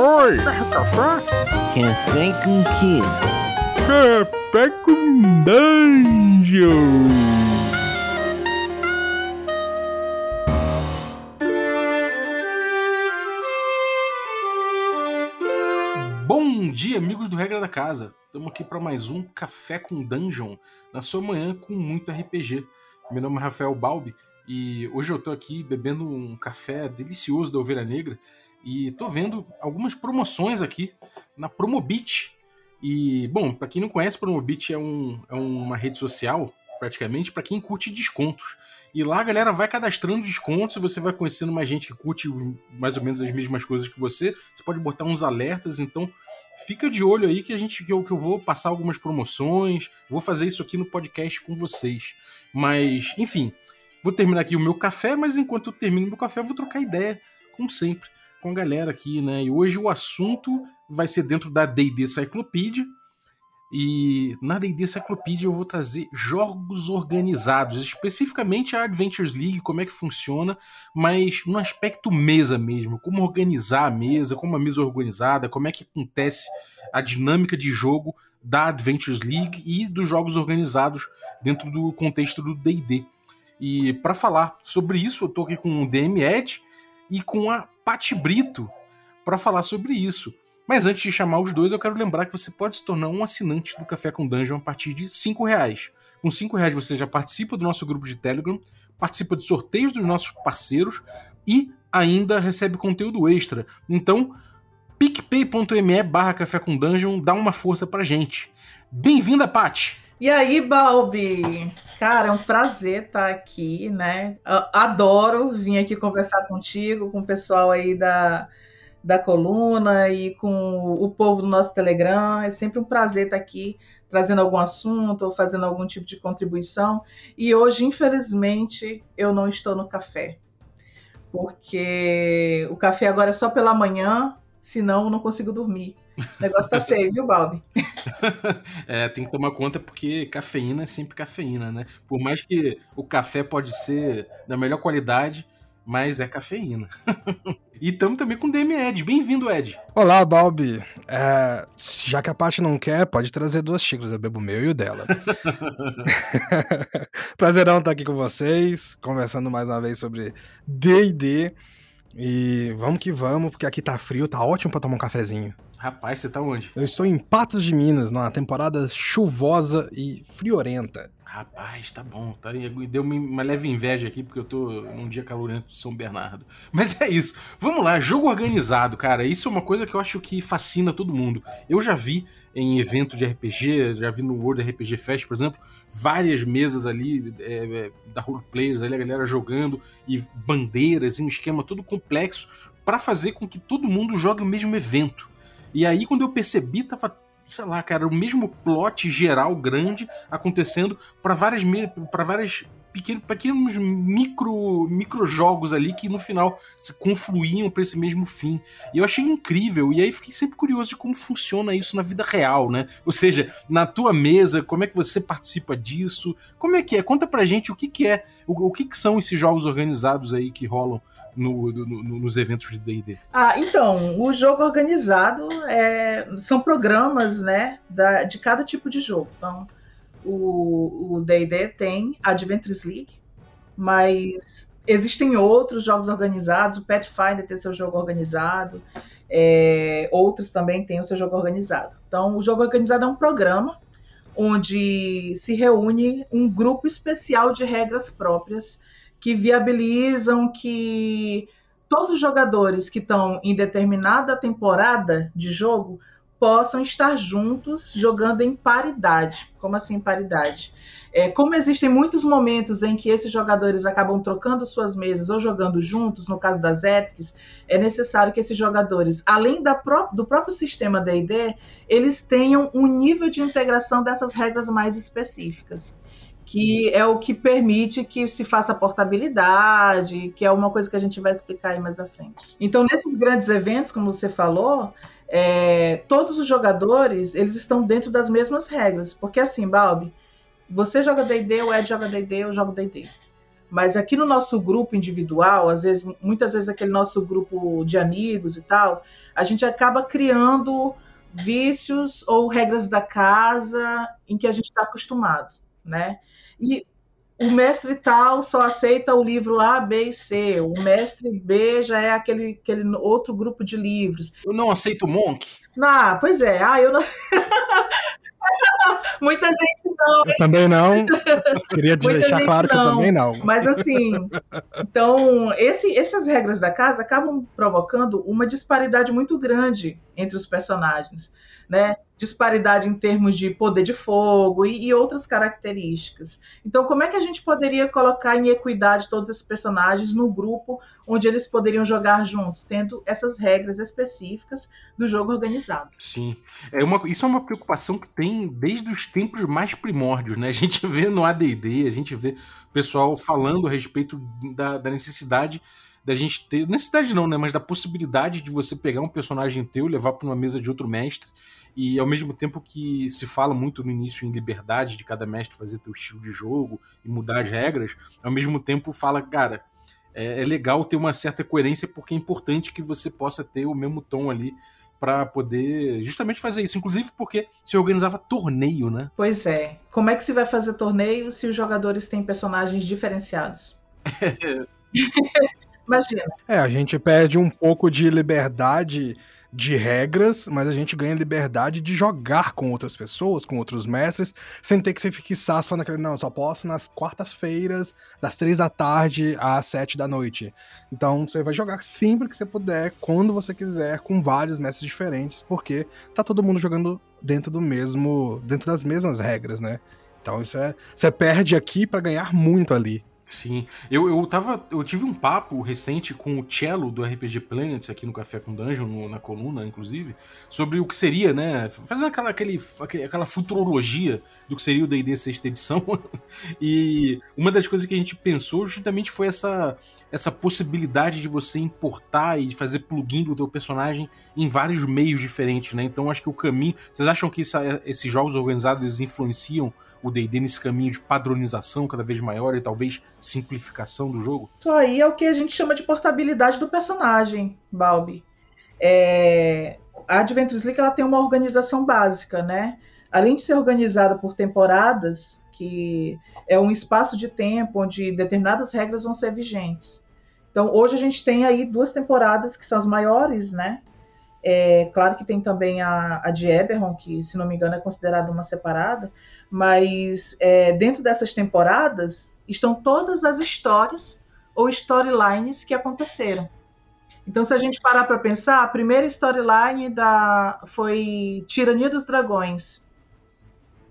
Oi! Café? Café com quê? Café com Dungeon! Bom dia, amigos do Regra da Casa. Estamos aqui para mais um Café com Dungeon, na sua manhã com muito RPG. Meu nome é Rafael Balbi e hoje eu tô aqui bebendo um café delicioso da Ovelha Negra e tô vendo algumas promoções aqui na Promobit. E, bom, para quem não conhece, Promobit é, um, é uma rede social, praticamente, para quem curte descontos. E lá a galera vai cadastrando descontos e você vai conhecendo mais gente que curte mais ou menos as mesmas coisas que você. Você pode botar uns alertas, então fica de olho aí que a gente que eu, que eu vou passar algumas promoções, vou fazer isso aqui no podcast com vocês. Mas, enfim, vou terminar aqui o meu café, mas enquanto eu termino meu café, eu vou trocar ideia, como sempre, com a galera aqui, né? E hoje o assunto vai ser dentro da D&D Cyclopedia. E na D&D Cyclopedia eu vou trazer jogos organizados, especificamente a Adventures League, como é que funciona, mas no aspecto mesa mesmo, como organizar a mesa, como a mesa é organizada, como é que acontece a dinâmica de jogo da Adventures League e dos jogos organizados dentro do contexto do D&D. E para falar sobre isso, eu tô aqui com o DM Ed e com a Pati Brito para falar sobre isso. Mas antes de chamar os dois, eu quero lembrar que você pode se tornar um assinante do Café com Dungeon a partir de R$ reais. Com R$ reais você já participa do nosso grupo de Telegram, participa de sorteios dos nossos parceiros e ainda recebe conteúdo extra. Então, picpay.me barra Café com Dungeon dá uma força pra gente. Bem-vinda, Paty! E aí, Balbi? Cara, é um prazer estar aqui, né? Adoro vir aqui conversar contigo, com o pessoal aí da, da coluna e com o povo do nosso Telegram. É sempre um prazer estar aqui trazendo algum assunto ou fazendo algum tipo de contribuição. E hoje, infelizmente, eu não estou no café. Porque o café agora é só pela manhã, senão eu não consigo dormir. O negócio tá feio, viu, Balbi? é, tem que tomar conta porque cafeína é sempre cafeína, né? Por mais que o café pode ser da melhor qualidade, mas é cafeína. e estamos também com o DM Ed. Bem-vindo, Ed. Olá, Balbi. É, já que a Paty não quer, pode trazer duas xícaras. Eu bebo o meu e o dela. Prazerão estar aqui com vocês, conversando mais uma vez sobre D&D. E vamos que vamos, porque aqui tá frio, tá ótimo para tomar um cafezinho. Rapaz, você tá onde? Eu estou em Patos de Minas, numa temporada chuvosa e friorenta. Rapaz, tá bom. Tá, deu uma leve inveja aqui, porque eu tô num dia calorento de São Bernardo. Mas é isso. Vamos lá, jogo organizado, cara. Isso é uma coisa que eu acho que fascina todo mundo. Eu já vi em evento de RPG, já vi no World RPG Fest, por exemplo, várias mesas ali é, é, da Role Players, ali a galera jogando, e bandeiras, e um esquema todo complexo para fazer com que todo mundo jogue o mesmo evento. E aí, quando eu percebi, tava sei lá, cara, o mesmo plot geral grande acontecendo para várias para várias pequenos, pequenos micro, micro jogos ali que no final se confluíam para esse mesmo fim. E eu achei incrível, e aí fiquei sempre curioso de como funciona isso na vida real, né? Ou seja, na tua mesa, como é que você participa disso? Como é que é? Conta pra gente o que, que é, o, o que, que são esses jogos organizados aí que rolam no, no, nos eventos de D&D? Ah, então, o jogo organizado é, são programas, né, da, de cada tipo de jogo. Então, o D&D tem Adventures League, mas existem outros jogos organizados, o Pathfinder tem seu jogo organizado, é, outros também têm o seu jogo organizado. Então, o jogo organizado é um programa onde se reúne um grupo especial de regras próprias que viabilizam que todos os jogadores que estão em determinada temporada de jogo possam estar juntos jogando em paridade. Como assim paridade? É, como existem muitos momentos em que esses jogadores acabam trocando suas mesas ou jogando juntos, no caso das epics, é necessário que esses jogadores, além pró do próprio sistema D&D, eles tenham um nível de integração dessas regras mais específicas que é o que permite que se faça portabilidade, que é uma coisa que a gente vai explicar aí mais à frente. Então, nesses grandes eventos, como você falou, é, todos os jogadores eles estão dentro das mesmas regras, porque assim, Balbi, você joga D&D, o Ed joga D&D, eu jogo D&D. Mas aqui no nosso grupo individual, às vezes, muitas vezes aquele nosso grupo de amigos e tal, a gente acaba criando vícios ou regras da casa em que a gente está acostumado, né? E o mestre tal só aceita o livro A, B e C. O mestre B já é aquele, aquele outro grupo de livros. Eu não aceito Monk. Ah, pois é. Ah, eu não. Muita gente não. Eu também não. Queria deixar claro não. que eu também não. Mas assim, então, esse, essas regras da casa acabam provocando uma disparidade muito grande entre os personagens, né? disparidade em termos de poder de fogo e, e, outras características. Então, como é que a gente poderia colocar em equidade todos esses personagens no grupo onde eles poderiam jogar juntos, tendo essas regras específicas do jogo organizado? Sim, é uma, isso é uma preocupação que tem desde os tempos mais primórdios, né? A gente vê no AD&D, a gente vê o pessoal falando a respeito da, da necessidade da gente ter, necessidade não, né, mas da possibilidade de você pegar um personagem teu, levar para uma mesa de outro mestre e ao mesmo tempo que se fala muito no início em liberdade de cada mestre fazer teu estilo de jogo e mudar as regras, ao mesmo tempo fala, cara, é, é legal ter uma certa coerência porque é importante que você possa ter o mesmo tom ali para poder justamente fazer isso. Inclusive porque se organizava torneio, né? Pois é. Como é que se vai fazer torneio se os jogadores têm personagens diferenciados? Imagina. É, a gente perde um pouco de liberdade de regras, mas a gente ganha liberdade de jogar com outras pessoas, com outros mestres, sem ter que se fixar só naquele. Não, só posso nas quartas-feiras, das três da tarde às sete da noite. Então você vai jogar sempre que você puder, quando você quiser, com vários mestres diferentes, porque tá todo mundo jogando dentro do mesmo. dentro das mesmas regras, né? Então isso é. Você perde aqui para ganhar muito ali. Sim. Eu, eu tava. Eu tive um papo recente com o Cello do RPG Planet, aqui no Café com Dungeon, no, na coluna, inclusive, sobre o que seria, né? Fazendo aquela, aquele, aquela futurologia do que seria o DD sexta edição. e uma das coisas que a gente pensou justamente foi essa, essa possibilidade de você importar e fazer plugin do teu personagem em vários meios diferentes, né? Então acho que o caminho. Vocês acham que esses jogos organizados influenciam o D&D nesse caminho de padronização cada vez maior e talvez simplificação do jogo? Isso aí é o que a gente chama de portabilidade do personagem, Balbi. É... A Adventures League ela tem uma organização básica, né? Além de ser organizada por temporadas, que é um espaço de tempo onde determinadas regras vão ser vigentes. Então, hoje a gente tem aí duas temporadas que são as maiores, né? É, claro que tem também a, a de Eberron, que, se não me engano, é considerada uma separada, mas é, dentro dessas temporadas estão todas as histórias ou storylines que aconteceram. Então, se a gente parar para pensar, a primeira storyline da foi Tirania dos Dragões,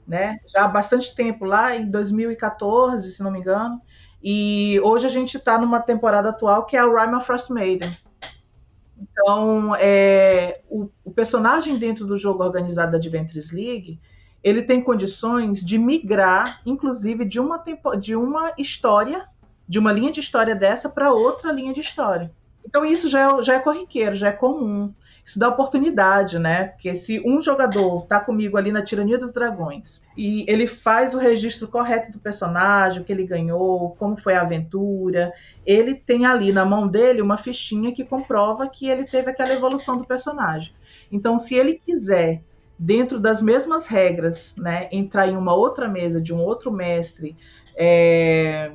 né? Já há bastante tempo, lá em 2014, se não me engano. E hoje a gente está numa temporada atual que é a Rime of Frost Maiden. Então, é, o, o, personagem dentro do jogo organizado da Adventures League, ele tem condições de migrar, inclusive, de uma, tempo, de uma história, de uma linha de história dessa para outra linha de história. Então isso já é, já é corriqueiro, já é comum. Isso dá oportunidade, né? Porque se um jogador tá comigo ali na Tirania dos Dragões e ele faz o registro correto do personagem, o que ele ganhou, como foi a aventura, ele tem ali na mão dele uma fichinha que comprova que ele teve aquela evolução do personagem. Então, se ele quiser dentro das mesmas regras, né, entrar em uma outra mesa de um outro mestre, é,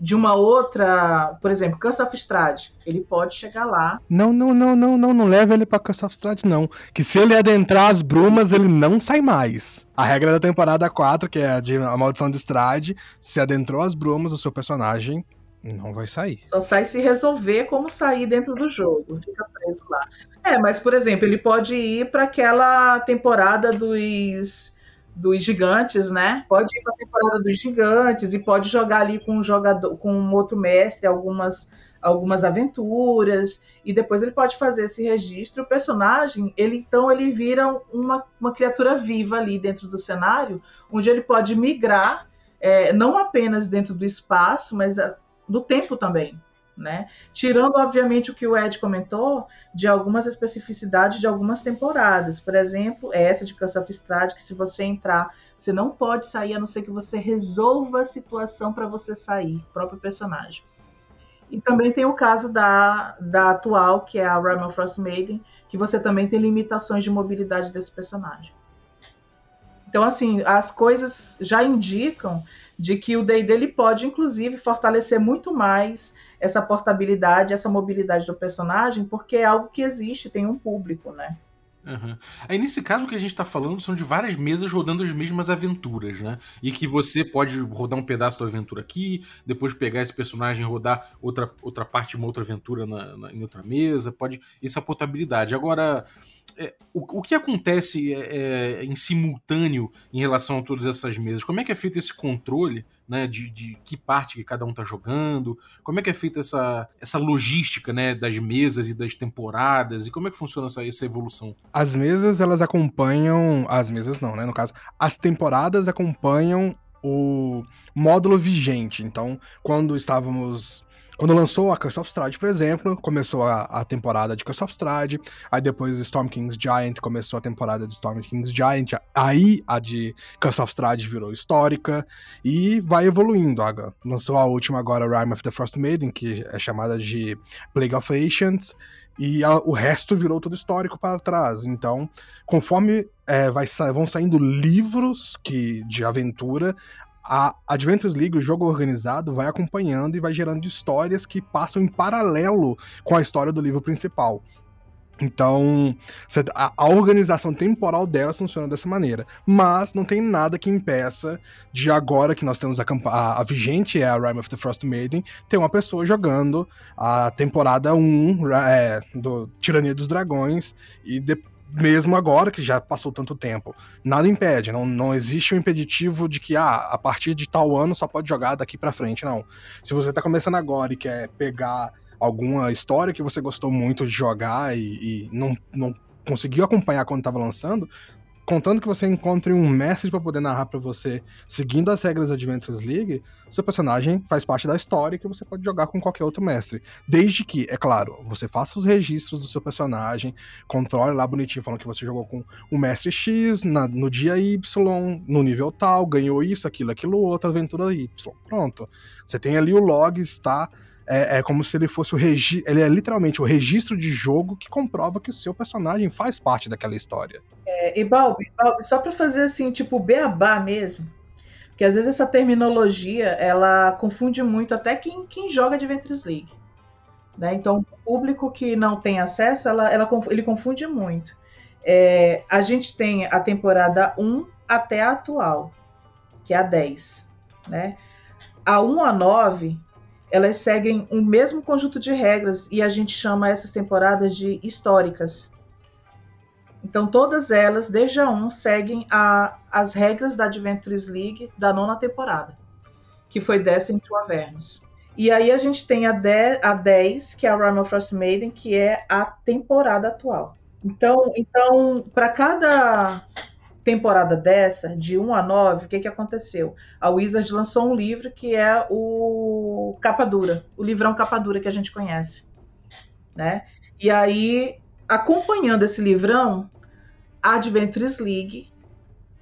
de uma outra, por exemplo, Curse of Strade, ele pode chegar lá. Não, não, não, não, não, não leva ele para Curse of Strade não, que se ele adentrar as brumas, ele não sai mais. A regra da temporada 4, que é a de a maldição de Strade, se adentrou as brumas, o seu personagem não vai sair. Só sai se resolver como sair dentro do jogo. Fica preso lá. É, mas por exemplo, ele pode ir para aquela temporada dos dos gigantes, né? Pode ir para a temporada dos gigantes e pode jogar ali com um jogador, com um outro mestre algumas algumas aventuras e depois ele pode fazer esse registro. O personagem, ele então ele vira uma, uma criatura viva ali dentro do cenário, onde ele pode migrar é, não apenas dentro do espaço, mas a, do tempo também né? Tirando, obviamente, o que o Ed comentou de algumas especificidades de algumas temporadas. Por exemplo, essa de Curse of Strahd, que se você entrar, você não pode sair, a não ser que você resolva a situação para você sair, próprio personagem. E também tem o caso da, da atual, que é a of Frost Maiden, que você também tem limitações de mobilidade desse personagem. Então, assim, as coisas já indicam de que o D&D pode, inclusive, fortalecer muito mais essa portabilidade, essa mobilidade do personagem, porque é algo que existe, tem um público, né? Uhum. Aí nesse caso que a gente tá falando são de várias mesas rodando as mesmas aventuras, né? E que você pode rodar um pedaço da aventura aqui, depois pegar esse personagem e rodar outra, outra parte, uma outra aventura na, na, em outra mesa, pode. Isso é a portabilidade. Agora, é, o, o, que acontece é, é, em simultâneo em relação a todas essas mesas? Como é que é feito esse controle né, de, de que parte que cada um está jogando? Como é que é feita essa, essa logística né, das mesas e das temporadas? E como é que funciona essa, essa evolução? As mesas, elas acompanham. As mesas não, né? No caso, as temporadas acompanham o módulo vigente. Então, quando estávamos quando lançou a Curse of Strahd, por exemplo, começou a, a temporada de Curse of Strahd, aí depois Storm King's Giant começou a temporada de Storm King's Giant, aí a de Curse of Strahd virou histórica e vai evoluindo. Lançou a última agora, Rime of the Frost Maiden, que é chamada de Plague of Ancients, e a, o resto virou tudo histórico para trás. Então, conforme é, vai, vão saindo livros que de aventura, a Adventures League, o jogo organizado, vai acompanhando e vai gerando histórias que passam em paralelo com a história do livro principal. Então, a, organização temporal delas funciona dessa maneira. Mas não tem nada que impeça de agora que nós temos a, a, a vigente, é a Rime of the Frost Maiden, ter uma pessoa jogando a temporada 1 é, do Tirania dos Dragões e de, mesmo agora que já passou tanto tempo. Nada impede, não, não existe um impeditivo de que ah, a partir de tal ano só pode jogar daqui para frente, não. Se você tá começando agora e quer pegar alguma história que você gostou muito de jogar e, e não, não conseguiu acompanhar quando estava lançando, contando que você encontre um mestre para poder narrar para você, seguindo as regras da Adventures League, seu personagem faz parte da história que você pode jogar com qualquer outro mestre. Desde que, é claro, você faça os registros do seu personagem, controle lá bonitinho, falando que você jogou com o mestre X na, no dia Y, no nível tal, ganhou isso, aquilo, aquilo outro, aventura Y. Pronto. Você tem ali o log, está é, é, como se ele fosse o registro. Ele é literalmente o registro de jogo que comprova que o seu personagem faz parte daquela história. É, e Balbi, só para fazer assim, tipo, beabá mesmo. Porque às vezes essa terminologia ela confunde muito até quem, quem joga Adventures League. Né? Então, o público que não tem acesso, ela, ela, ele confunde muito. É, a gente tem a temporada 1 até a atual, que é a 10. Né? A 1 a 9 elas seguem o mesmo conjunto de regras e a gente chama essas temporadas de históricas. Então, todas elas, desde a 1, seguem a, as regras da Adventures League da nona temporada, que foi Descent to Avernus. E aí a gente tem a, de, a 10, que é a Realm of Frost Maiden, que é a temporada atual. Então, então para cada temporada dessa, de 1 a 9, o que, que aconteceu? A Wizard lançou um livro que é o Capa Dura, o livrão Capa Dura que a gente conhece. Né? E aí, acompanhando esse livrão, a Adventures League,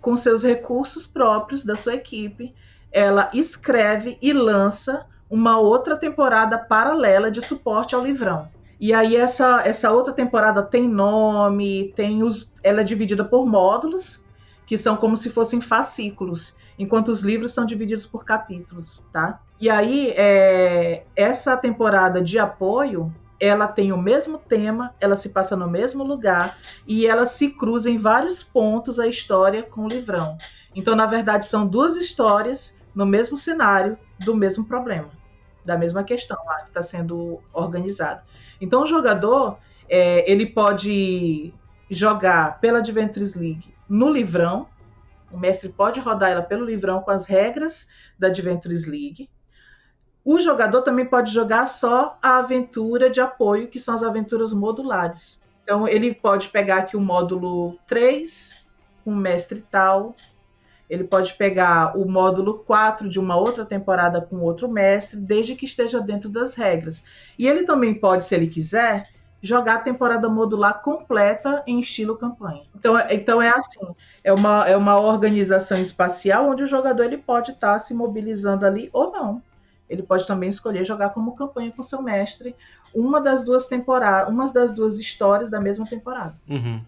com seus recursos próprios da sua equipe, ela escreve e lança uma outra temporada paralela de suporte ao livrão. E aí essa, essa outra temporada tem nome, tem os, ela é dividida por módulos que são como se fossem fascículos, enquanto os livros são divididos por capítulos, tá? E aí, é, essa temporada de apoio, ela tem o mesmo tema, ela se passa no mesmo lugar e ela se cruza em vários pontos a história com o livrão. Então, na verdade, são duas histórias no mesmo cenário do mesmo problema, da mesma questão lá que está sendo organizada. Então, o jogador é, ele pode jogar pela Adventures League no livrão. O mestre pode rodar ela pelo livrão com as regras da Adventures League. O jogador também pode jogar só a aventura de apoio, que são as aventuras modulares. Então, ele pode pegar aqui o módulo 3, com mestre tal, Ele pode pegar o módulo 4 de uma outra temporada com outro mestre, desde que esteja dentro das regras. E ele também pode, se ele quiser, jogar a temporada modular completa em estilo campanha. Então, é, então é assim, é uma, é uma organização espacial onde o jogador ele pode estar tá se mobilizando ali ou não. Ele pode também escolher jogar como campanha com seu mestre uma das duas temporadas, uma das duas histórias da mesma temporada. Uhum.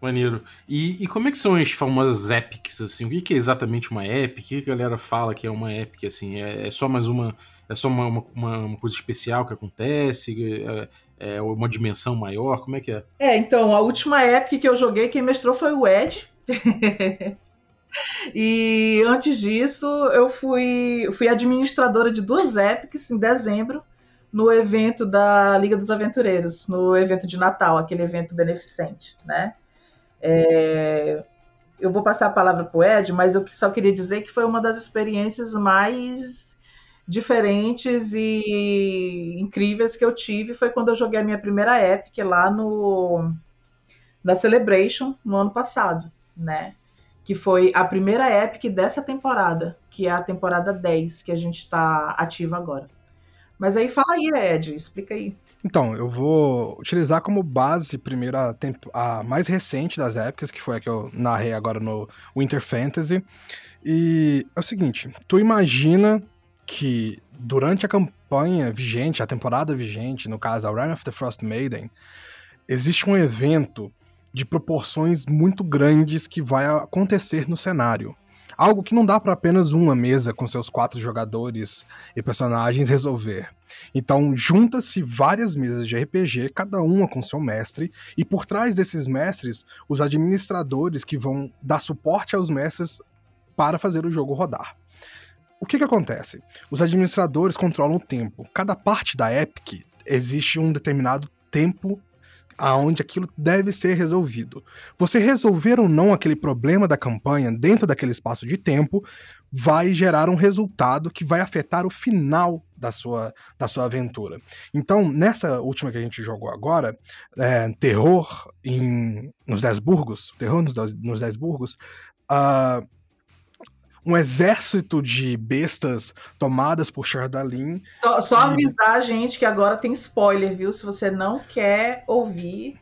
Maneiro. E, e, como é que são as famosas epics, assim? O que é exatamente uma epic? O que a galera fala que é uma epic, assim? É, é só mais uma... É só uma, uma, uma, coisa especial que acontece? É, é, uma dimensão maior? Como é que é? É, então, a última epic que eu joguei, quem mestrou foi o Ed. e antes disso, eu fui, fui administradora de duas epics em dezembro no evento da Liga dos Aventureiros, no evento de Natal, aquele evento beneficente, né? É, eu vou passar a palavra para o Ed, mas eu só queria dizer que foi uma das experiências mais diferentes e incríveis que eu tive foi quando eu joguei a minha primeira Epic lá no na Celebration no ano passado, né? Que foi a primeira Epic dessa temporada, que é a temporada 10 que a gente está ativa agora. Mas aí fala aí, Ed, explica aí. Então, eu vou utilizar como base primeiro a, a, mais recente das épocas, que foi a que eu narrei agora no Winter Fantasy. E é o seguinte, tu imagina que durante a campanha vigente, a temporada vigente, no caso a Run of the Frost Maiden, existe um evento de proporções muito grandes que vai acontecer no cenário. Algo que não dá para apenas uma mesa com seus quatro jogadores e personagens resolver. Então, junta-se várias mesas de RPG, cada uma com seu mestre, e por trás desses mestres, os administradores que vão dar suporte aos mestres para fazer o jogo rodar. O que, que acontece? Os administradores controlam o tempo. Cada parte da Epic existe um determinado tempo aonde aquilo deve ser resolvido. Você resolver ou não aquele problema da campanha dentro daquele espaço de tempo vai gerar um resultado que vai afetar o final da sua, da sua aventura. Então, nessa última que a gente jogou agora, é, Terror em, nos Dez Burgos, Terror nos, nos Dez Burgos, uh, um exército de bestas tomadas por Chardalin. Só, só e... avisar a gente que agora tem spoiler, viu? Se você não quer ouvir,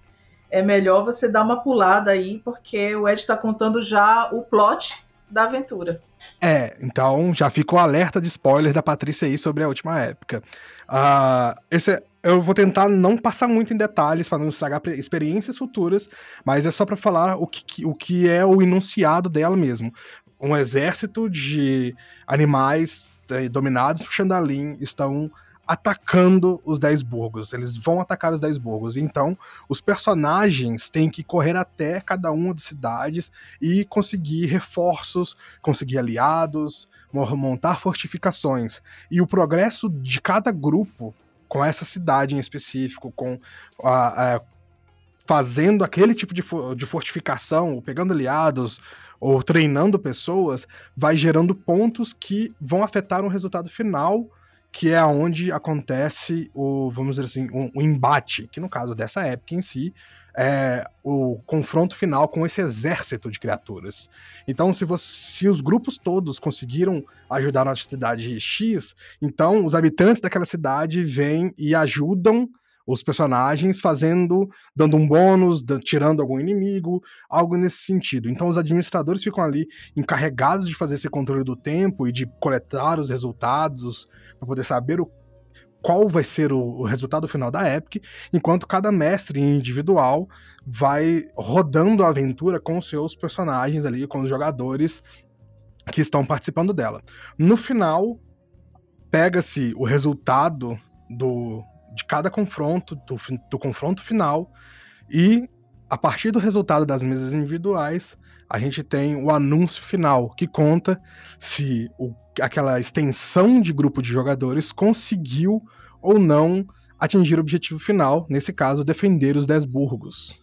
é melhor você dar uma pulada aí, porque o Ed está contando já o plot da aventura. É, então já fica o alerta de spoiler da Patrícia aí sobre a última época. Uh, esse é, eu vou tentar não passar muito em detalhes para não estragar experiências futuras, mas é só para falar o que, o que é o enunciado dela mesmo um exército de animais eh, dominados por Chandalin estão atacando os Dez Burgos. Eles vão atacar os Dez Burgos. Então, os personagens têm que correr até cada uma das cidades e conseguir reforços, conseguir aliados, montar fortificações. E o progresso de cada grupo com essa cidade em específico, com a, a fazendo aquele tipo de, de fortificação, ou pegando aliados, ou treinando pessoas, vai gerando pontos que vão afetar um resultado final, que é onde acontece o, vamos dizer assim, o embate, que no caso dessa época em si, é o confronto final com esse exército de criaturas. Então, se, você, se os grupos todos conseguiram ajudar na cidade X, então os habitantes daquela cidade vêm e ajudam os personagens fazendo, dando um bônus, tirando algum inimigo, algo nesse sentido. Então os administradores ficam ali encarregados de fazer esse controle do tempo e de coletar os resultados para poder saber o, qual vai ser o, resultado final da Epic, enquanto cada mestre individual vai rodando a aventura com os seus personagens ali, com os jogadores que estão participando dela. No final, pega-se o resultado do, de cada confronto, do, do confronto final, e a partir do resultado das mesas individuais, a gente tem o anúncio final, que conta se o, aquela extensão de grupo de jogadores conseguiu ou não atingir o objetivo final, nesse caso, defender os 10 burgos.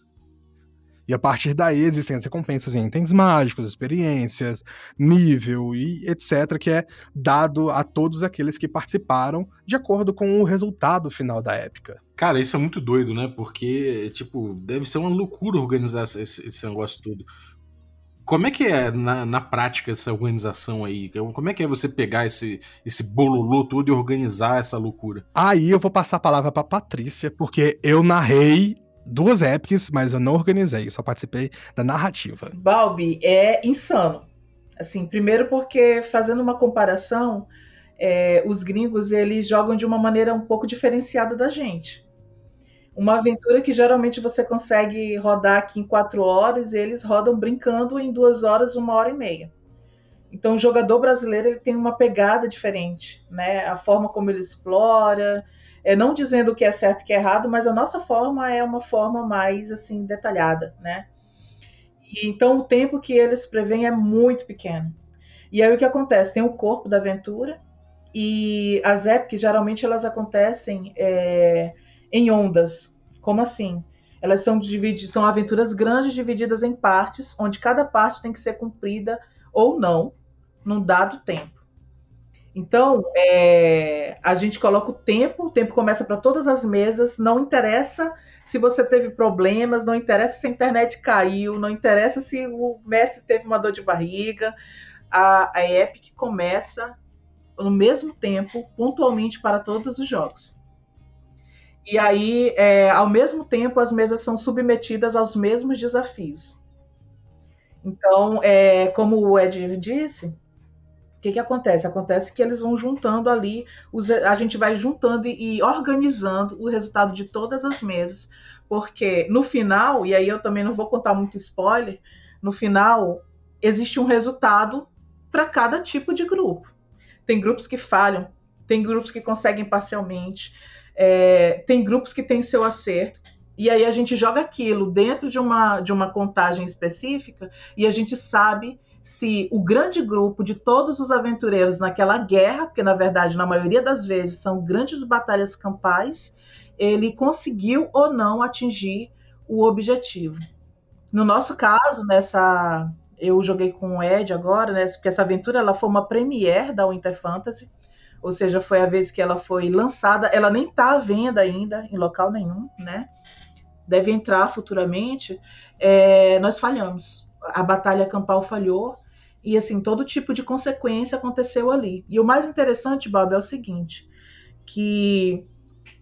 E a partir daí existem as recompensas em itens mágicos, experiências, nível e etc., que é dado a todos aqueles que participaram de acordo com o resultado final da épica. Cara, isso é muito doido, né? Porque, tipo, deve ser uma loucura organizar esse, esse negócio tudo. como é que é na, na prática essa organização aí? Como é que é você pegar esse, esse bololô todo e organizar essa loucura? Aí eu vou passar a palavra pra Patrícia, porque eu narrei duas epics, mas eu não organizei, só participei da narrativa. Balbi, é insano. Assim, primeiro porque fazendo uma comparação, é, os gringos eles jogam de uma maneira um pouco diferenciada da gente. Uma aventura que geralmente você consegue rodar aqui em quatro horas, eles rodam brincando em duas horas, uma hora e meia. Então o jogador brasileiro ele tem uma pegada diferente, né? A forma como ele explora, é, não dizendo o que é certo e o que é errado, mas a nossa forma é uma forma mais assim detalhada, né? E, então o tempo que eles preveem é muito pequeno. E aí o que acontece? Tem o corpo da aventura e as epics geralmente elas acontecem é, em ondas. Como assim? Elas são são aventuras grandes divididas em partes, onde cada parte tem que ser cumprida ou não num dado tempo. Então, é, a gente coloca o tempo, o tempo começa para todas as mesas, não interessa se você teve problemas, não interessa se a internet caiu, não interessa se o mestre teve uma dor de barriga, a, a Epic começa no mesmo tempo, pontualmente para todos os jogos. E aí, é, ao mesmo tempo, as mesas são submetidas aos mesmos desafios. Então, é, como o Ed disse, o que, que acontece? Acontece que eles vão juntando ali, os, a gente vai juntando e, e organizando o resultado de todas as mesas, porque no final, e aí eu também não vou contar muito spoiler, no final existe um resultado para cada tipo de grupo. Tem grupos que falham, tem grupos que conseguem parcialmente, é, tem grupos que têm seu acerto. E aí a gente joga aquilo dentro de uma, de uma contagem específica e a gente sabe se o grande grupo de todos os aventureiros naquela guerra, porque na verdade, na maioria das vezes, são grandes batalhas campais, ele conseguiu ou não atingir o objetivo. No nosso caso, nessa eu joguei com o Ed agora, né, porque essa aventura ela foi uma premiere da Winter Fantasy, ou seja, foi a vez que ela foi lançada, ela nem está à venda ainda em local nenhum, né? Deve entrar futuramente. É, nós falhamos a batalha campal falhou e assim todo tipo de consequência aconteceu ali. E o mais interessante, Bob, é o seguinte, que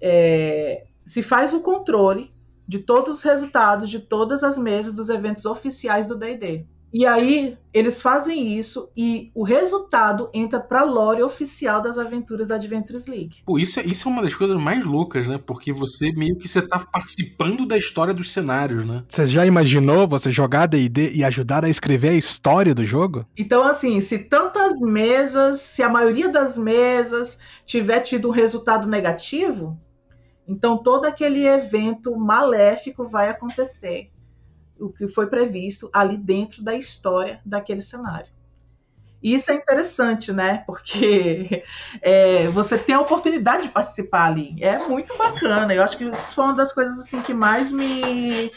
é, se faz o controle de todos os resultados de todas as mesas dos eventos oficiais do D&D. E aí eles fazem isso e o resultado entra pra lore oficial das aventuras da Adventures League. Pô, isso é, isso é uma das coisas mais loucas, né? Porque você meio que você tá participando da história dos cenários, né? Você já imaginou você jogar D&D e ajudar a escrever a história do jogo? Então, assim, se tantas mesas, se a maioria das mesas tiver tido um resultado negativo, então todo aquele evento maléfico vai acontecer o que foi previsto ali dentro da história daquele cenário. E isso é interessante, né? Porque é, você tem a oportunidade de participar ali. É muito bacana. Eu acho que isso foi uma das coisas assim que mais me,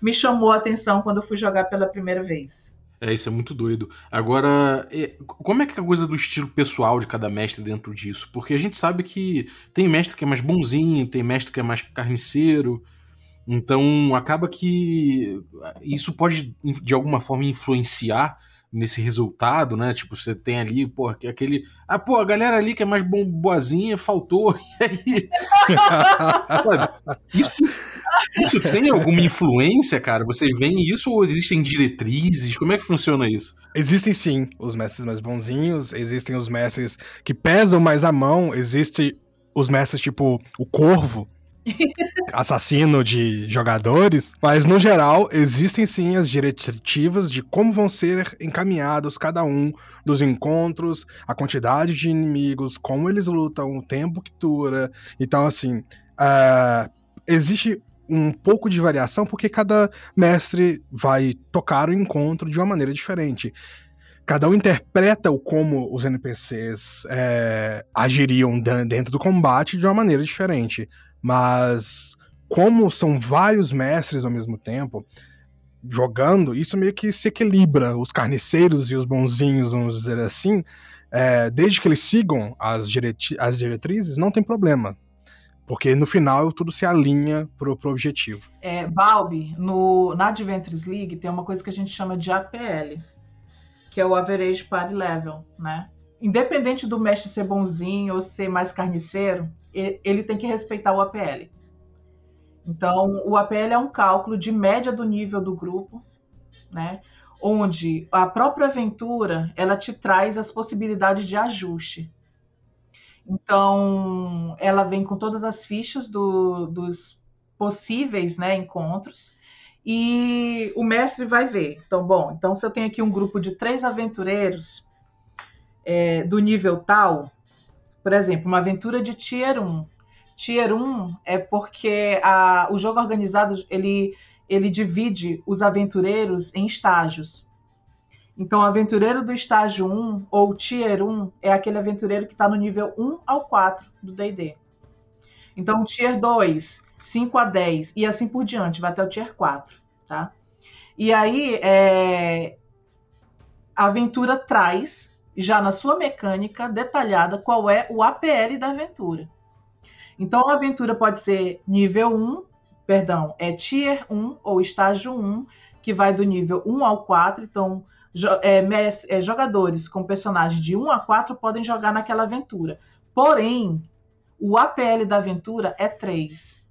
me chamou a atenção quando eu fui jogar pela primeira vez. É, isso é muito doido. Agora, como é que é a coisa do estilo pessoal de cada mestre dentro disso? Porque a gente sabe que tem mestre que é mais bonzinho, tem mestre que é mais carniceiro, então acaba que isso pode de alguma forma influenciar nesse resultado, né? Tipo, você tem ali, pô, aquele. Ah, pô, a galera ali que é mais bom, boazinha faltou. E aí. Sabe? Isso, isso tem alguma influência, cara? Vocês veem isso ou existem diretrizes? Como é que funciona isso? Existem sim os mestres mais bonzinhos, existem os mestres que pesam mais a mão, existe os mestres tipo o Corvo, assassino de jogadores, mas no geral existem sim as diretivas de como vão ser encaminhados cada um dos encontros, a quantidade de inimigos, como eles lutam, o tempo que dura. Então, assim, uh, existe um pouco de variação porque cada mestre vai tocar o encontro de uma maneira diferente cada um interpreta o como os NPCs é, agiriam dentro do combate de uma maneira diferente. Mas como são vários mestres ao mesmo tempo jogando, isso meio que se equilibra. Os carniceiros e os bonzinhos, vamos dizer assim, é, desde que eles sigam as, direti as diretrizes, não tem problema. Porque no final tudo se alinha pro, pro objetivo. É, Balbi, no, na Adventures League tem uma coisa que a gente chama de APL, que é o Average Party Level, né? Independente do mestre ser bonzinho ou ser mais carniceiro, ele tem que respeitar o APL. Então, o APL é um cálculo de média do nível do grupo, né? Onde a própria aventura ela te traz as possibilidades de ajuste. Então, ela vem com todas as fichas do, dos possíveis né, encontros e o mestre vai ver. Então, bom, então se eu tenho aqui um grupo de três aventureiros é, do nível tal, por exemplo, uma aventura de Tier 1. Tier 1 é porque a, o jogo organizado ele, ele divide os aventureiros em estágios. Então, o aventureiro do estágio 1 ou Tier 1 é aquele aventureiro que está no nível 1 ao 4 do DD. Então, Tier 2, 5 a 10 e assim por diante, vai até o Tier 4. Tá? E aí, é... a aventura traz, já na sua mecânica detalhada, qual é o APL da aventura. Então, a aventura pode ser nível 1, perdão, é Tier 1 ou estágio 1, que vai do nível 1 ao 4. Então, é, é, jogadores com personagens de 1 a 4 podem jogar naquela aventura. Porém, o APL da aventura é 3.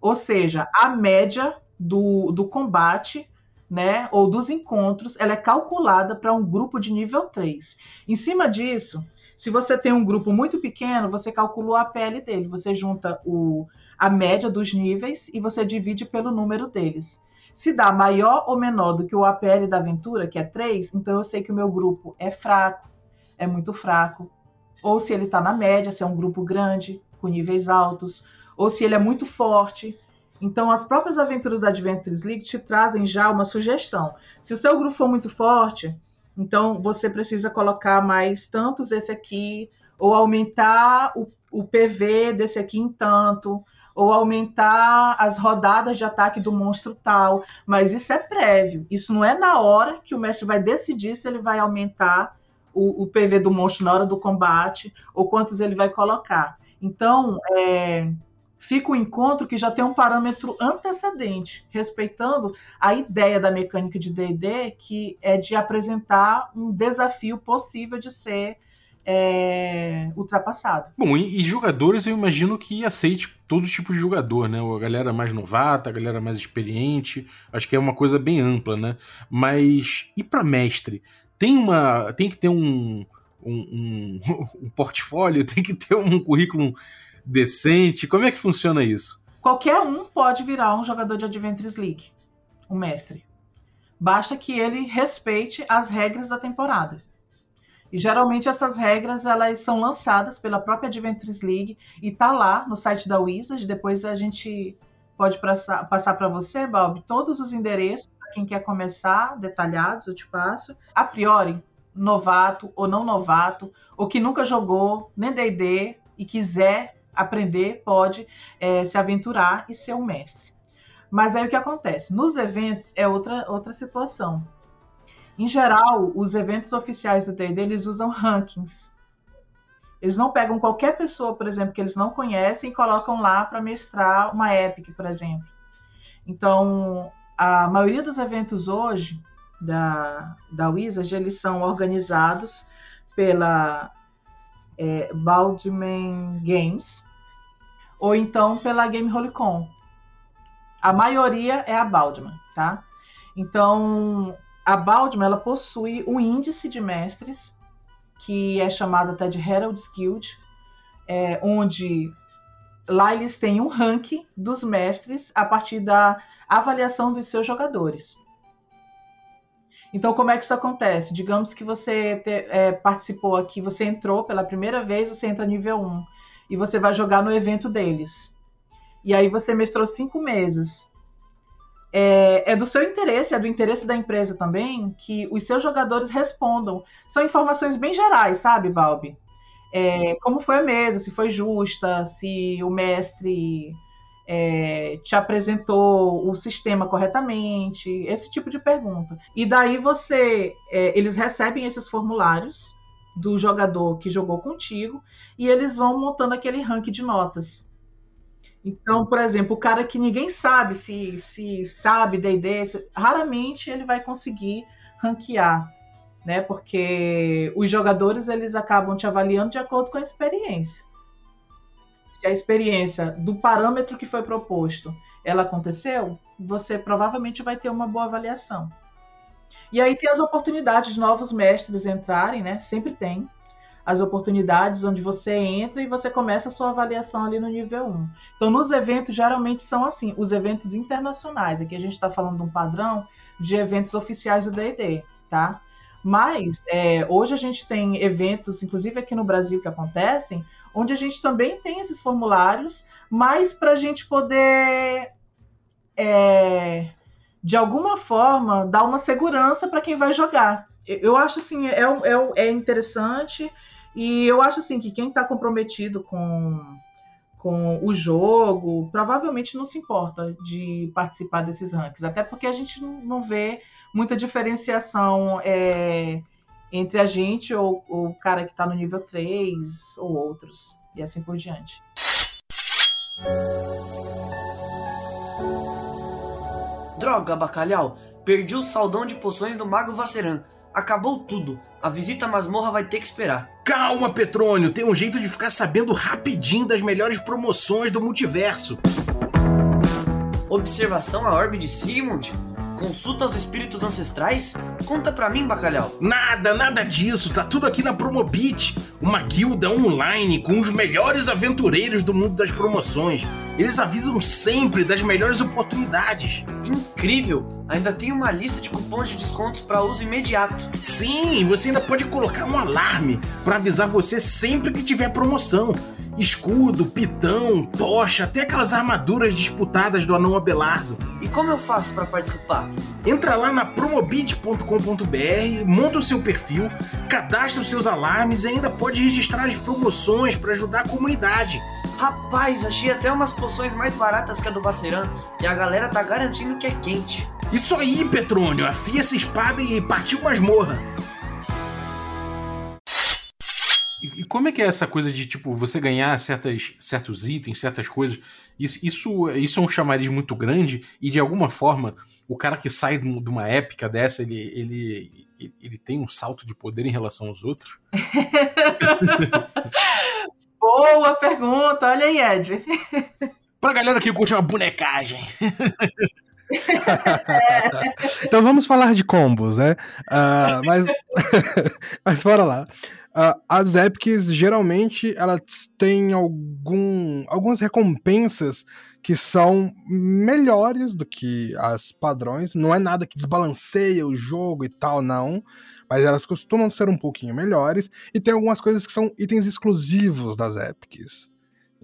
Ou seja, a média do, do combate, né, ou dos encontros, ela é calculada para um grupo de nível 3. Em cima disso, se você tem um grupo muito pequeno, você calcula o APL dele. Você junta o, a média dos níveis e você divide pelo número deles. Se dá maior ou menor do que o APL da aventura, que é 3, então eu sei que o meu grupo é fraco, é muito fraco. Ou se ele está na média, se é um grupo grande, com níveis altos, ou se ele é muito forte. Então, as próprias aventuras da Adventures League te trazem já uma sugestão. Se o seu grupo for muito forte, então você precisa colocar mais tantos desse aqui, ou aumentar o, o PV desse aqui em tanto, ou aumentar as rodadas de ataque do monstro tal, mas isso é prévio. Isso não é na hora que o mestre vai decidir se ele vai aumentar o, o PV do monstro na hora do combate ou quantos ele vai colocar. Então, é, fica o encontro que já tem um parâmetro antecedente, respeitando a ideia da mecânica de D&D, que é de apresentar um desafio possível de ser é, ultrapassado. Bom, e, e, jogadores eu imagino que aceite todo tipo de jogador, né? A galera mais novata, a galera mais experiente. Acho que é uma coisa bem ampla, né? Mas e para mestre? Tem uma, tem que ter um, um, um, um portfólio, tem que ter um currículo decente. Como é que funciona isso? Qualquer um pode virar um jogador de Adventures League, um mestre. Basta que ele respeite as regras da temporada. E geralmente essas regras elas são lançadas pela própria Adventures League e tá lá no site da Wizard. Depois a gente pode passar, para você, Bob, todos os endereços para quem quer começar, detalhados, eu te passo. A priori, novato ou não novato, ou que nunca jogou nem D&D e quiser aprender, pode é, se aventurar e ser um mestre. Mas aí o que acontece? Nos eventos é outra, outra situação. Em geral, os eventos oficiais do D&D eles usam rankings. Eles não pegam qualquer pessoa, por exemplo, que eles não conhecem e colocam lá para mestrar uma Epic, por exemplo. Então, a maioria dos eventos hoje da, da Wizard, eles são organizados pela é, Baldman Games ou então pela Game Holicon. A maioria é a Baldman, tá? Então, a Baldman ela possui um índice de mestres que é chamado até de Herald's Guild, é, onde lá eles têm um ranking dos mestres a partir da avaliação dos seus jogadores. Então, como é que isso acontece? Digamos que você te, é, participou aqui, você entrou pela primeira vez, você entra nível 1 e você vai jogar no evento deles. E aí você mestrou cinco meses é, é, do seu interesse, é do interesse da empresa também, que os seus jogadores respondam. São informações bem gerais, sabe, Balbi? É, como foi a mesa, se foi justa, se o mestre é, te apresentou o sistema corretamente, esse tipo de pergunta. E daí você, é, eles recebem esses formulários do jogador que jogou contigo e eles vão montando aquele ranking de notas Então, por exemplo, o cara que ninguém sabe se, se sabe se- raramente ele vai conseguir ranquear, né? Porque os jogadores eles acabam te avaliando de acordo com a experiência. Se a experiência do parâmetro que foi proposto, ela aconteceu, você provavelmente vai ter uma boa avaliação. E aí tem as oportunidades de novos mestres entrarem, né? Sempre tem as oportunidades onde você entra e você começa a sua avaliação ali no nível 1. Então, nos eventos, geralmente são assim, os eventos internacionais. Aqui a gente está falando de um padrão de eventos oficiais do D&D, tá? Mas, é, hoje a gente tem eventos, inclusive aqui no Brasil, que acontecem, onde a gente também tem esses formulários, mas para a gente poder, é, de alguma forma, dar uma segurança para quem vai jogar. Eu- acho assim, é, é, é interessante e eu acho assim que quem está comprometido com, com o jogo provavelmente não se importa de participar desses rankings, até porque a gente não vê muita diferenciação é, entre a gente ou o cara que está no nível 3 ou outros, e assim por diante. Droga, bacalhau. Perdi o saldão de poções do Mago Vaceran. Acabou tudo. A visita à masmorra vai ter que esperar. Calma, Petrônio, tem um jeito de ficar sabendo rapidinho das melhores promoções do multiverso. Observação à orbe de Sigmund? Consulta aos espíritos ancestrais? Conta pra mim, bacalhau. Nada, nada disso, tá tudo aqui na Promobit, uma guilda online com os melhores aventureiros do mundo das promoções. Eles avisam sempre das melhores oportunidades. Incrível! Ainda tem uma lista de cupons de descontos para uso imediato. Sim, você ainda pode colocar um alarme para avisar você sempre que tiver promoção. Escudo, pitão, tocha, até aquelas armaduras disputadas do anão Abelardo. E como eu faço para participar? Entra lá na promobit.com.br, monta o seu perfil, cadastra os seus alarmes e ainda pode registrar as promoções para ajudar a comunidade. Rapaz, achei até umas poções mais baratas que a do Vaceran e a galera tá garantindo que é quente. Isso aí, Petrônio, afia essa espada e partiu masmorra. E, como é que é essa coisa de, tipo, você ganhar certas, certos itens, certas coisas? Isso, isso, isso é um chamariz muito grande e, de alguma forma, o cara que sai de uma épica dessa, ele, ele, ele- tem um salto de poder em relação aos outros? Boa pergunta, olha aí, Ed. Pra galera que curte uma bonecagem. Então vamos falar de combos, né? Ah, mas, mas bora lá. Ah, as epics geralmente elas têm algum, algumas recompensas que são melhores do que as padrões. Não é nada que desbalanceia o jogo e tal, não. Mas elas costumam ser um pouquinho melhores. E tem algumas coisas que são itens exclusivos das epics.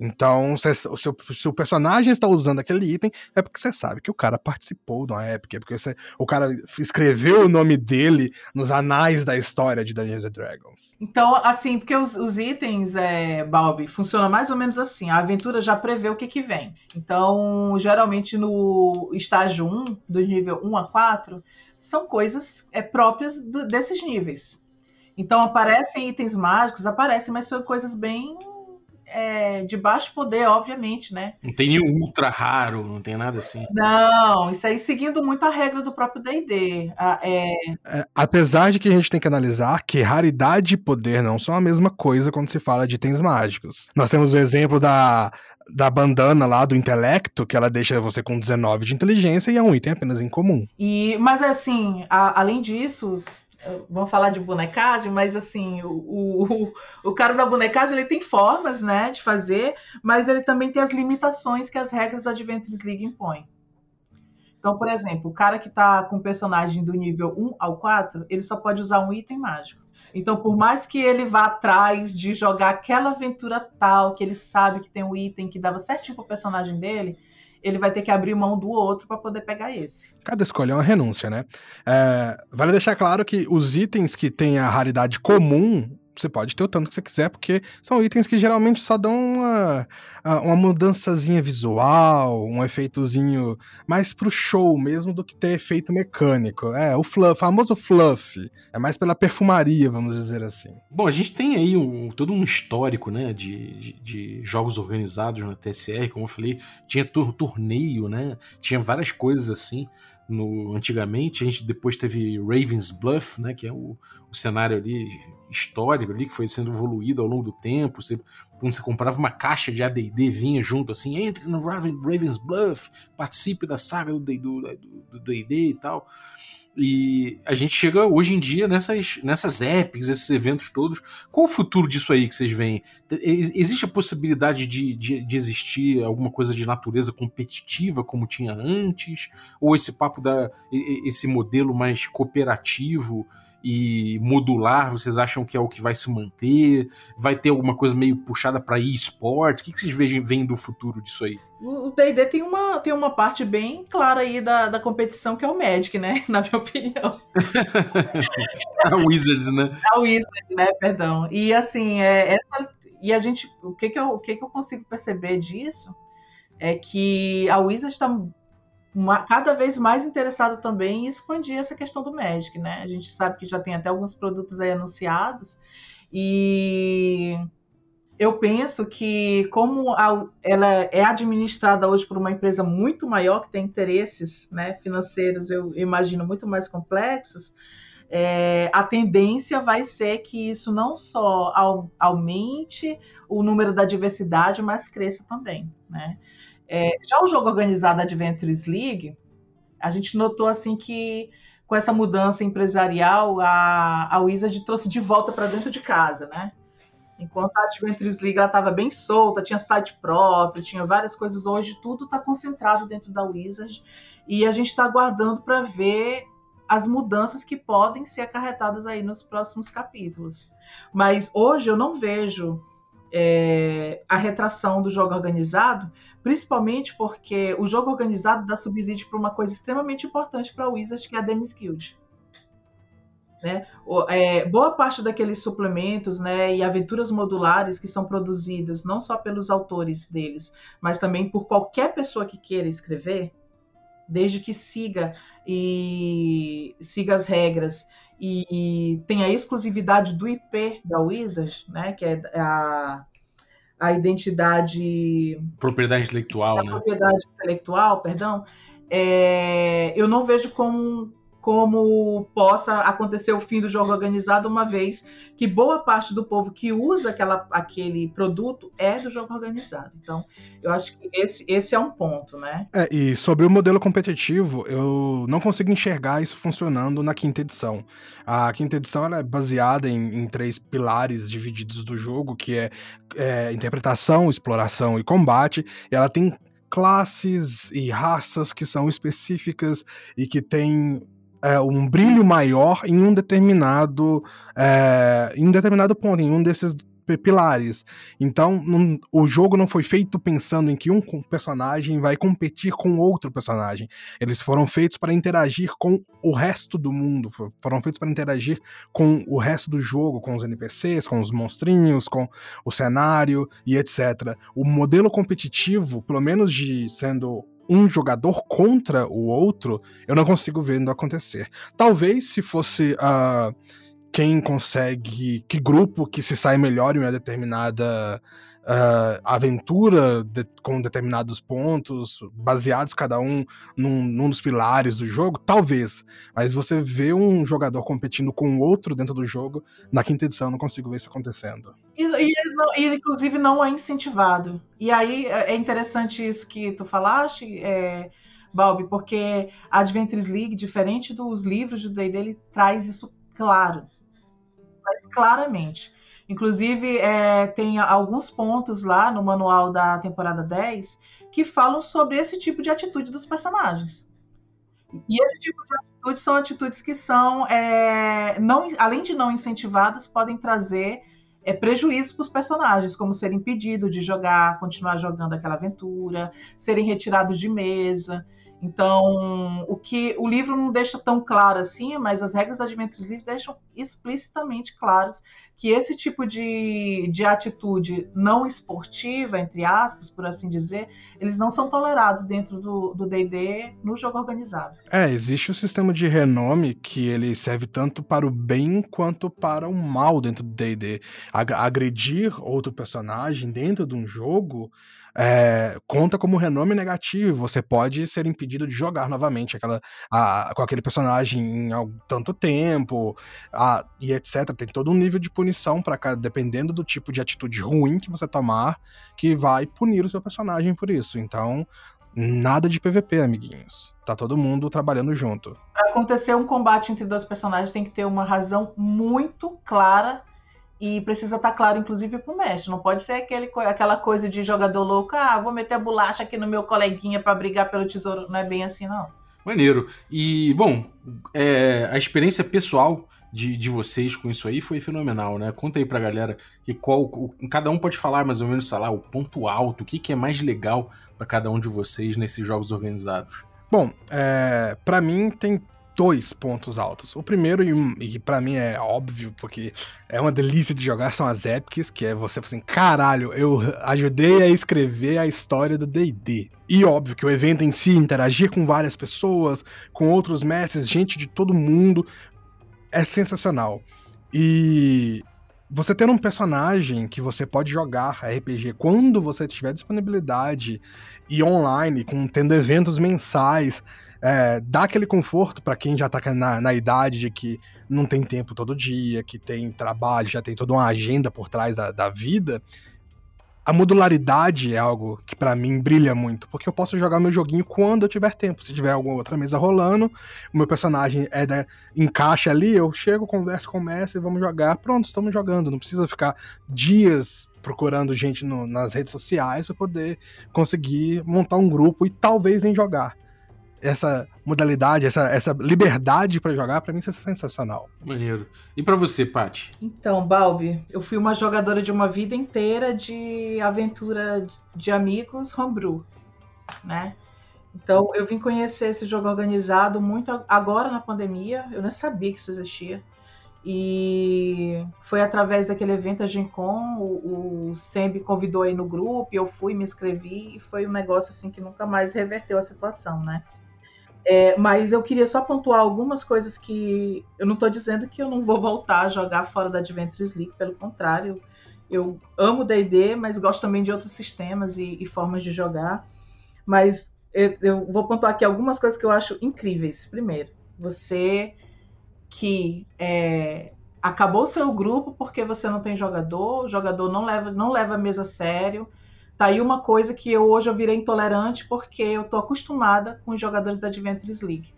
Então, se, se se o personagem está usando aquele item, é porque você sabe que o cara participou de uma época, é porque você- o cara escreveu o nome dele nos anais da história de Dungeons and Dragons. Então, assim, porque os, os itens, é, Balbi, funcionam mais ou menos assim. A aventura já prevê o que, que vem. Então, geralmente no estágio 1, do nível 1 a 4, são coisas é, próprias do- desses níveis. Então, aparecem itens mágicos, aparecem, mas são coisas bem é, de baixo poder, obviamente, né? Não tem nenhum ultra raro, não tem nada assim. Não, isso aí seguindo muito a regra do próprio D&D. É, É, apesar de que a gente tem que analisar que raridade e poder não são a mesma coisa quando se fala de itens mágicos. Nós temos o exemplo da, da bandana lá do intelecto, que ela deixa você com 19 de inteligência e é um item apenas incomum. E, mas assim, a- além disso, vamos falar de bonecagem, mas assim, o, o, o cara da bonecagem ele tem formas, né, de fazer, mas ele também tem as limitações que as regras da Adventures League impõem. Então, por exemplo, o cara que tá com personagem do nível 1 ao 4, ele só pode usar um item mágico. Então, por mais que ele vá atrás de jogar aquela aventura tal, que ele sabe que tem um item que dava certinho pro personagem dele, ele vai ter que abrir mão do outro para poder pegar esse. Cada escolha é uma renúncia, né? É, vale deixar claro que os itens que têm a raridade comum você pode ter o tanto que você quiser, porque são itens que geralmente só dão uma, uma mudançazinha visual, um efeitozinho mais pro show mesmo do que ter efeito mecânico. É, o fluff, famoso fluff. É mais pela perfumaria, vamos dizer assim. Bom, a gente tem aí um, todo um histórico, né, de, de, de jogos organizados na TSR, como eu falei, tinha torneio, né, tinha várias coisas assim no, antigamente. A gente depois teve Raven's Bluff, né, que é o, o cenário ali histórico ali que foi sendo evoluído ao longo do tempo. Você, quando você comprava uma caixa de AD&D vinha junto assim, entre no Raven, Raven's Bluff, participe da saga do D&D e tal. E a gente chega hoje em dia nessas, nessas epics, esses eventos todos. Qual o futuro disso aí que vocês veem? Existe a possibilidade de, de, de, existir alguma coisa de natureza competitiva como tinha antes? Ou esse papo da. esse modelo mais cooperativo e modular, vocês acham que é o que vai se manter? Vai ter alguma coisa meio puxada para e-sport? O que, vocês veem, veem do futuro disso aí? O D&D tem uma, tem uma parte bem clara aí da, da competição que é o Magic, né? Na minha opinião. a Wizards, né? A Wizards, né? Perdão. E assim, é, essa, e a gente, o que que eu, o que que eu consigo perceber disso é que a Wizards está uma, cada vez mais interessada também em expandir essa questão do Magic, né? A gente sabe que já tem até alguns produtos aí anunciados e eu penso que como a, ela é administrada hoje por uma empresa muito maior que tem interesses né, financeiros, eu imagino muito mais complexos, é, a tendência vai ser que isso não só aumente o número da diversidade, mas cresça também, né? É, já o jogo organizado Adventures League, a gente notou assim que com essa mudança empresarial, a, a Wizard trouxe de volta para dentro de casa, né? Enquanto a Adventures League estava bem solta, tinha site próprio, tinha várias coisas. Hoje tudo está concentrado dentro da Wizard e a gente está aguardando para ver as mudanças que podem ser acarretadas aí nos próximos capítulos. Mas hoje eu não vejo é, a retração do jogo organizado, principalmente porque o jogo organizado dá subsídio para uma coisa extremamente importante para a Wizard, que é a Demis Guild. Né? O, é, boa parte daqueles suplementos né, e aventuras modulares que são produzidas não só pelos autores deles, mas também por qualquer pessoa que queira escrever, desde que siga e siga as regras e, e tem a exclusividade do IP da Wizard, né, que é a, a identidade. Propriedade intelectual, né? Propriedade intelectual, perdão. É, eu não vejo como, como possa acontecer o fim do jogo organizado, uma vez que boa parte do povo que usa aquela, aquele produto é do jogo organizado. Então, eu acho que esse, esse é um ponto, né? É, e sobre o modelo competitivo, eu não consigo enxergar isso funcionando na quinta edição. A quinta edição é baseada em, em, três pilares divididos do jogo, que é, é interpretação, exploração e combate. E ela tem classes e raças que são específicas e que têm é, um brilho maior em um determinado é, em um determinado ponto, em um desses pilares. Então, o jogo não foi feito pensando em que um personagem vai competir com outro personagem. Eles foram feitos para interagir com o resto do mundo, foram feitos para interagir com o resto do jogo, com os NPCs, com os monstrinhos, com o cenário e etc. O modelo competitivo, pelo menos de sendo um jogador contra o outro, eu não consigo ver indo acontecer. Talvez se fosse uh, quem consegue, que grupo que se sai melhor em uma determinada uh, aventura de, com determinados pontos, baseados cada um num, num, dos pilares do jogo, talvez. Mas você vê um jogador competindo com outro dentro do jogo, na quinta edição eu não consigo ver isso acontecendo. E, e, inclusive não é incentivado. E aí é, é interessante isso que tu falaste, é, Balbi, porque a Adventures League, diferente dos livros do D&D, ele traz isso claro. Mas claramente. Inclusive, é, tem alguns pontos lá no manual da temporada 10 que falam sobre esse tipo de atitude dos personagens. E esse tipo de atitudes são atitudes que são, é, não, além de não incentivadas, podem trazer é, prejuízos para os personagens, como serem impedidos de jogar, continuar jogando aquela aventura, serem retirados de mesa. Então, o que o livro não deixa tão claro assim, mas as regras League deixam explicitamente claros que esse tipo de, de atitude não esportiva, entre aspas, por assim dizer, eles não são tolerados dentro do D&D no jogo organizado. É, existe um sistema de renome que ele serve tanto para o bem quanto para o mal dentro do D&D. Agredir outro personagem dentro de um jogo é, conta como renome negativo. Você pode ser impedido de jogar novamente aquela, a, com aquele personagem em algum, tanto tempo a, e etc. Tem todo um nível de punição para dependendo do tipo de atitude ruim que você tomar, que vai punir o seu personagem por isso. Então, nada de PVP, amiguinhos. Tá todo mundo trabalhando junto. Para acontecer um combate entre dois personagens, tem que ter uma razão muito clara e precisa estar tá claro, inclusive, para o mestre. Não pode ser aquele, aquela coisa de jogador louco, ah, vou meter a bolacha aqui no meu coleguinha para brigar pelo tesouro. Não é bem assim, não. Maneiro. E, bom, é, a experiência pessoal de, de vocês com isso aí foi fenomenal, né? Conta aí pra galera que qual. O, cada um pode falar mais ou menos, sei lá, o ponto alto, o que, que é mais legal para cada um de vocês nesses jogos organizados. Bom, é, para mim tem dois pontos altos. O primeiro, e, e para mim é óbvio, porque é uma delícia de jogar, são as epics, que é você assim, caralho, eu ajudei a escrever a história do D&D. E óbvio que o evento em si, interagir com várias pessoas, com outros mestres, gente de todo mundo, é sensacional. E você tendo um personagem que você pode jogar RPG quando você tiver disponibilidade e online, com tendo eventos mensais, é, dá aquele conforto para quem já tá na, na, idade de que não tem tempo todo dia, que tem trabalho, já tem toda uma agenda por trás da, da vida. A modularidade é algo que para mim brilha muito, porque eu posso jogar meu joguinho quando eu tiver tempo. Se tiver alguma outra mesa rolando, o meu personagem é da, encaixa ali, eu chego, converso com o mestre e vamos jogar. Pronto, estamos jogando. Não precisa ficar dias procurando gente no, nas redes sociais para poder conseguir montar um grupo e talvez nem jogar essa modalidade, essa, essa liberdade para jogar, para mim isso é sensacional. Maneiro. E para você, Paty? Então, Balbi, eu fui uma jogadora de uma vida inteira de aventura de amigos homebrew, né? Então, eu vim conhecer esse jogo organizado muito agora na pandemia, eu nem sabia que isso existia. E foi através daquele evento a Gencom, o, o Sembi convidou aí no grupo, eu fui, me inscrevi e foi um negócio assim que nunca mais reverteu a situação, né? É, mas eu queria só pontuar algumas coisas que eu não estou dizendo que eu não vou voltar a jogar fora da Adventures League, pelo contrário, eu amo D&D, mas gosto também de outros sistemas e, e formas de jogar. Mas eu, eu, vou pontuar aqui algumas coisas que eu acho incríveis. Primeiro, você que é, acabou seu grupo porque você não tem jogador, o jogador não leva, não leva a mesa a sério, Tá aí uma coisa que eu hoje eu virei intolerante porque eu tô acostumada com os jogadores da Adventures League.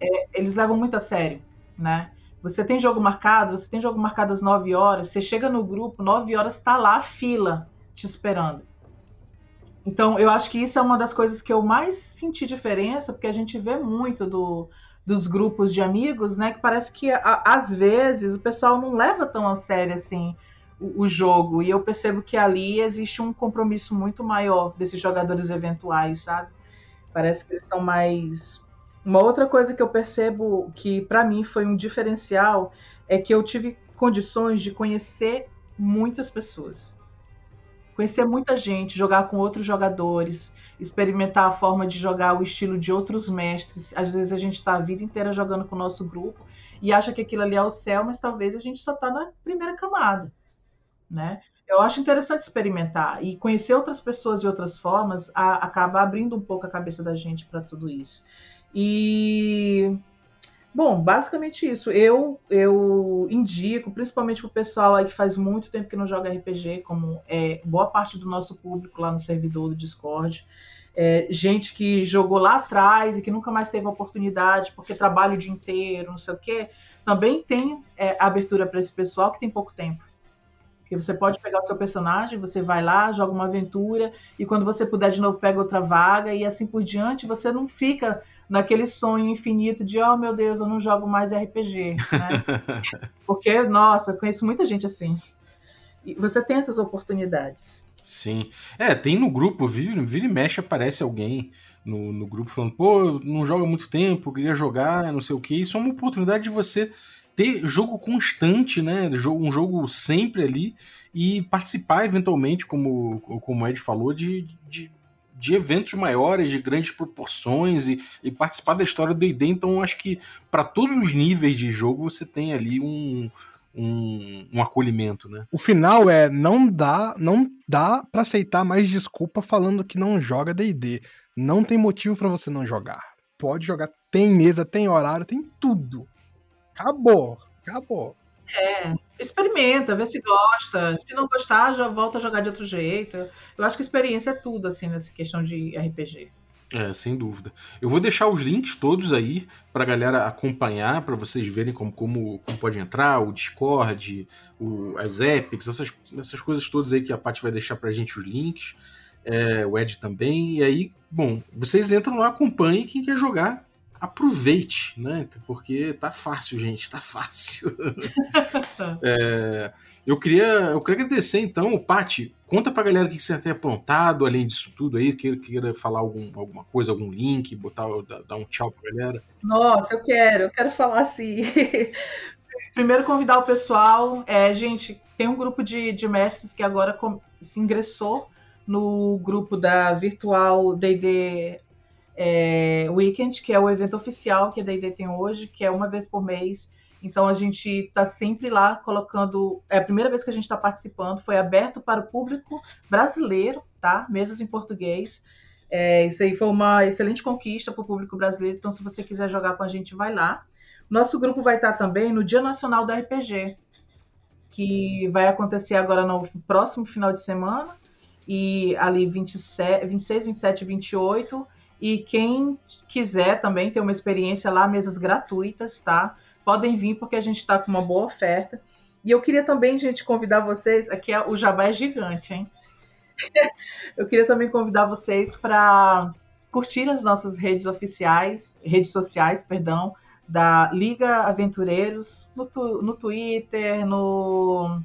É, eles levam muito a sério, né? Você tem jogo marcado, você tem jogo marcado às 9 horas, você chega no grupo, 9 horas tá lá a fila te esperando. Então, eu acho que isso é uma das coisas que eu mais senti diferença, porque a gente vê muito do, dos grupos de amigos, né? Que parece que a, às vezes o pessoal não leva tão a sério assim o, jogo. E eu percebo que ali existe um compromisso muito maior desses jogadores eventuais, sabe? Parece que eles estão mais. Uma outra coisa que eu percebo que para mim foi um diferencial é que eu tive condições de conhecer muitas pessoas. Conhecer muita gente, jogar com outros jogadores, experimentar a forma de jogar o estilo de outros mestres. Às vezes a gente está a vida inteira jogando com o nosso grupo e acha que aquilo ali é o céu, mas talvez a gente só está na primeira camada né? Eu acho interessante experimentar e conhecer outras pessoas de outras formas a, acaba abrindo um pouco a cabeça da gente para tudo isso. E bom, basicamente isso. Eu eu indico, principalmente para o pessoal aí que faz muito tempo que não joga RPG, como é boa parte do nosso público lá no servidor do Discord. É, gente que jogou lá atrás e que nunca mais teve oportunidade porque trabalha o dia inteiro, não sei o quê. Também tem é, abertura para esse pessoal que tem pouco tempo. Porque você pode pegar o seu personagem, você vai lá, joga uma aventura, e quando você puder de novo, pega outra vaga, e assim por diante, você não fica naquele sonho infinito de, oh meu Deus, eu não jogo mais RPG. Né? Porque, nossa, conheço muita gente assim. E você tem essas oportunidades. Sim. É, tem no grupo, vira, vira e mexe, aparece alguém no, no grupo falando, pô, não joga há muito tempo, queria jogar, não sei o que. Isso é uma oportunidade de você ter jogo constante, né? Um jogo sempre ali e participar eventualmente, como, como o Ed falou, de, de, de eventos maiores, de grandes proporções e, e participar da história do D&D. Então, acho que para todos os níveis de jogo você tem ali um, um, um, acolhimento, né? O final é não dá, não dá para aceitar mais desculpa falando que não joga D&D. Não tem motivo para você não jogar. Pode jogar, tem mesa, tem horário, tem tudo. Acabou, acabou. É, experimenta, vê se gosta. Se não gostar, já volta a jogar de outro jeito. Eu acho que experiência é tudo, assim, nessa questão de RPG. É, sem dúvida. Eu vou deixar os links todos aí pra galera acompanhar, para vocês verem como, como, como, pode entrar, o Discord, o, as Epics, essas, essas coisas todas aí que a Paty vai deixar pra gente os links. É, o Ed também. E aí, bom, vocês entram lá, acompanhem quem quer jogar aproveite, né? Porque tá fácil, gente, tá fácil. é, eu queria, eu queria agradecer então, Pati, conta pra galera o que você tem aprontado, além disso tudo aí, queira, queira falar algum, alguma coisa, algum link, botar, dar um tchau pra galera. Nossa, eu quero, eu quero falar assim. Primeiro convidar o pessoal, é, gente, tem um grupo de, de mestres que agora se ingressou no grupo da Virtual D&D é, Weekend, que é o evento oficial que a D&D tem hoje, que é uma vez por mês. Então a gente está sempre lá colocando. É a primeira vez que a gente está participando, foi aberto para o público brasileiro, tá? Mesas em português. É, isso aí foi uma excelente conquista para o público brasileiro. Então, se você quiser jogar com a gente, vai lá. Nosso grupo vai estar também no Dia Nacional do RPG, que vai acontecer agora no próximo final de semana. E ali 27, 26, 27 e 28 e quem quiser também ter uma experiência lá, mesas gratuitas, tá? Podem vir porque a gente está com uma boa oferta. E eu queria também, gente, convidar vocês. Aqui é, o Jabá é gigante, hein? eu queria também convidar vocês para curtir as nossas redes oficiais, redes sociais, perdão, da Liga Aventureiros, no, tu, no Twitter, no,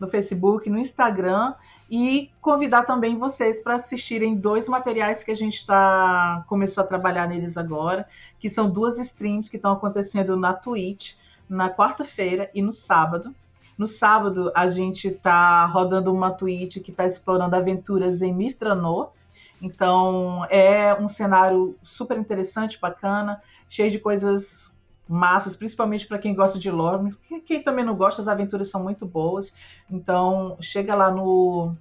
no Facebook, no Instagram e convidar também vocês para assistirem dois materiais que a gente está começou a trabalhar neles agora, que são duas streams que estão acontecendo na Twitch na quarta-feira e no sábado. No sábado a gente está rodando uma Twitch que está explorando aventuras em Mitranor. Então é um cenário super interessante, bacana, cheio de coisas massas, principalmente para quem gosta de lore. Quem também não gosta, as aventuras são muito boas. Então, chega lá no,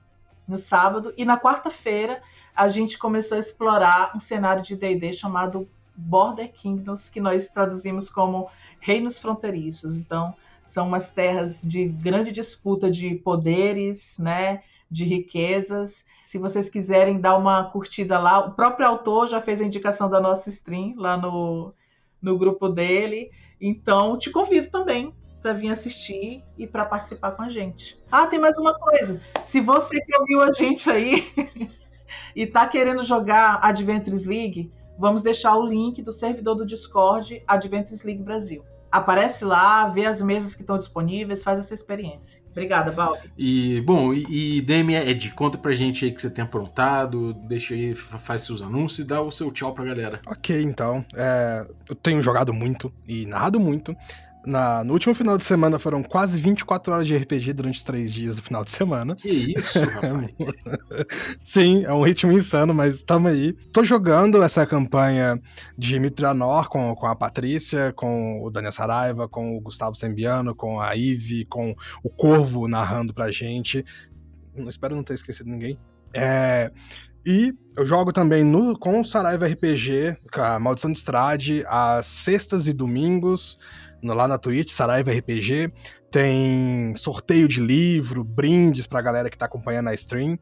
no sábado. E na quarta-feira, a gente começou a explorar um cenário de DD chamado Border Kingdoms, que nós traduzimos como Reinos Fronteiriços. Então, são umas terras de grande disputa de poderes, né? De riquezas. Se vocês quiserem dar uma curtida lá, o próprio autor já fez a indicação da nossa stream lá no, no grupo dele. Então, te convido também para vir assistir e para participar com a gente. Ah, tem mais uma coisa. Se você que ouviu a gente aí e está querendo jogar Adventures League, vamos deixar o link do servidor do Discord Adventures League Brasil. Aparece lá, vê as mesas que estão disponíveis, faz essa experiência. Obrigada, Balbi. E, bom, e, e DM Ed, conta pra gente aí que você tem aprontado, deixa aí, faz seus anúncios e dá o seu tchau pra galera. Ok, então. É, eu tenho jogado muito e narrado muito. Na, no último final de semana foram quase 24 horas de RPG durante os três dias do final de semana. Que isso, rapaz. Sim, é um ritmo insano, mas tamo aí. Tô jogando essa campanha de Mitranor com, com a Patrícia, com o Daniel Saraiva, com o Gustavo Sembiano, com a Ive, com o Corvo narrando pra gente. Espero não ter esquecido ninguém. É, e eu jogo também no, com o Saraiva RPG, com a Maldição de Estrade, às sextas e domingos lá na Twitch, Saraiva RPG. Tem sorteio de livro, brindes pra galera que tá acompanhando a stream.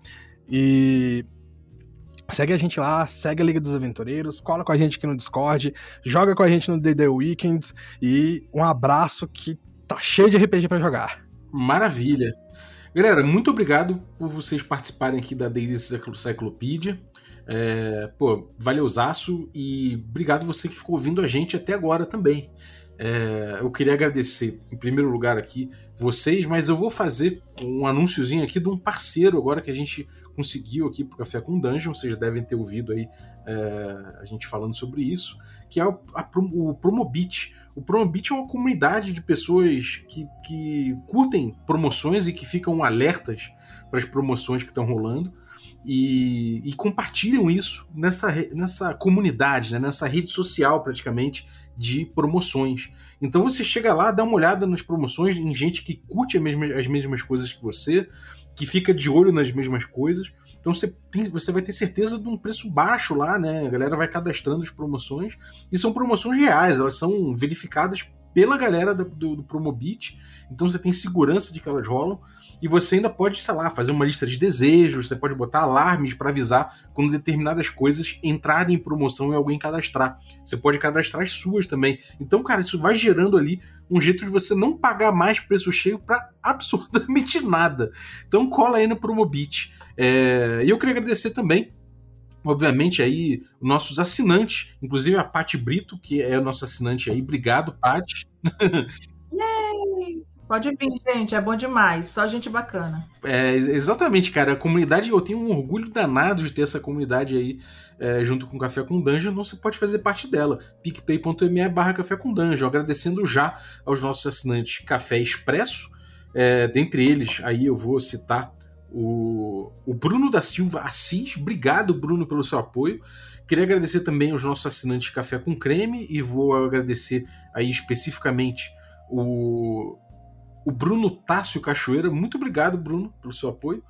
E Segue a gente lá, segue a Liga dos Aventureiros, cola com a gente aqui no Discord, joga com a gente no DD Weekends e um abraço que tá cheio de RPG para jogar. Maravilha. Galera, muito obrigado por vocês participarem aqui da D&D Cyclopedia. É, pô, valeuzaço e obrigado você que ficou ouvindo a gente até agora também. É, eu queria agradecer, em primeiro lugar, aqui vocês, mas eu vou fazer um anúnciozinho aqui de um parceiro agora que a gente conseguiu aqui pro Café com Dungeon, vocês devem ter ouvido aí é, a gente falando sobre isso, que é o, a, o Promobit. O Promobit é uma comunidade de pessoas que, que curtem promoções e que ficam alertas para as promoções que estão rolando. E, e, compartilham isso nessa, nessa comunidade, né, nessa rede social praticamente de promoções. Então você chega lá, dá uma olhada nas promoções em gente que curte mesma, as mesmas coisas que você, que fica de olho nas mesmas coisas. Então você, tem, você vai ter certeza de um preço baixo lá, né? A galera vai cadastrando as promoções e são promoções reais, elas são verificadas pela galera do, do, do Promobit, então você tem segurança de que elas rolam e você ainda pode, sei lá, fazer uma lista de desejos, você pode botar alarmes para avisar quando determinadas coisas entrarem em promoção e alguém cadastrar. Você pode cadastrar as suas também. Então, cara, isso vai gerando ali um jeito de você não pagar mais preço cheio para absolutamente nada. Então, cola aí no Promobit. É... E eu queria agradecer também obviamente aí nossos assinantes, inclusive a Pati Brito, que é o nosso assinante aí. Obrigado, Pati. Pode vir, gente, é bom demais, só gente bacana. É, exatamente, cara. A comunidade, eu tenho um orgulho danado de ter essa comunidade aí é, junto com Café com Dungeon, então você pode fazer parte dela. picpay.me barra Café com Dungeon, agradecendo já aos nossos assinantes Café Expresso, é, dentre eles, aí eu vou citar o, o Bruno da Silva Assis. Obrigado, Bruno, pelo seu apoio. Queria agradecer também aos nossos assinantes Café com Creme e vou agradecer aí especificamente o o Bruno Tássio Cachoeira. Muito obrigado, Bruno, pelo seu apoio.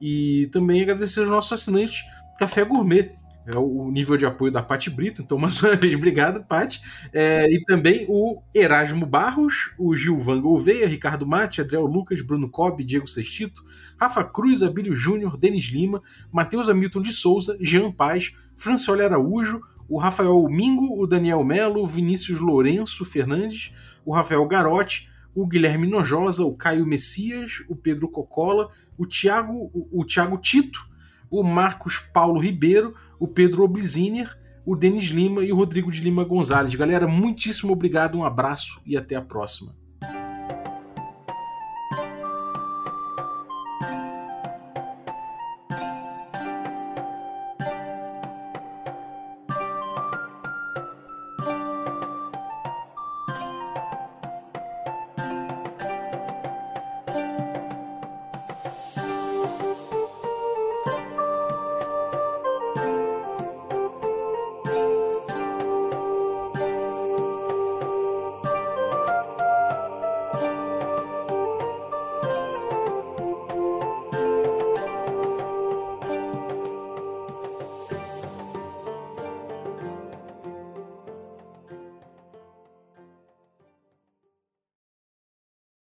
E também agradecer aos nossos assinantes Café Gourmet. É o nível de apoio da Pati Brito, então mais uma vez, obrigado, Pati. É, e também o Erasmo Barros, o Gilvan Gouveia, Ricardo Mate, Adriel Lucas, Bruno Cobb, Diego Sextito, Rafa Cruz, Abílio Júnior, Denis Lima, Matheus Hamilton de Souza, Jean Paz, Franciola Araújo, o Rafael Mingo, o Daniel Melo, Vinícius Lourenço Fernandes, o Rafael Garotti, o Guilherme Nojosa, o Caio Messias, o Pedro Cocola, o Thiago, o, o Thiago Tito, o Marcos Paulo Ribeiro, o Pedro Obliziner, o Denis Lima e o Rodrigo de Lima Gonzalez. Galera, muitíssimo obrigado, um abraço e até a próxima.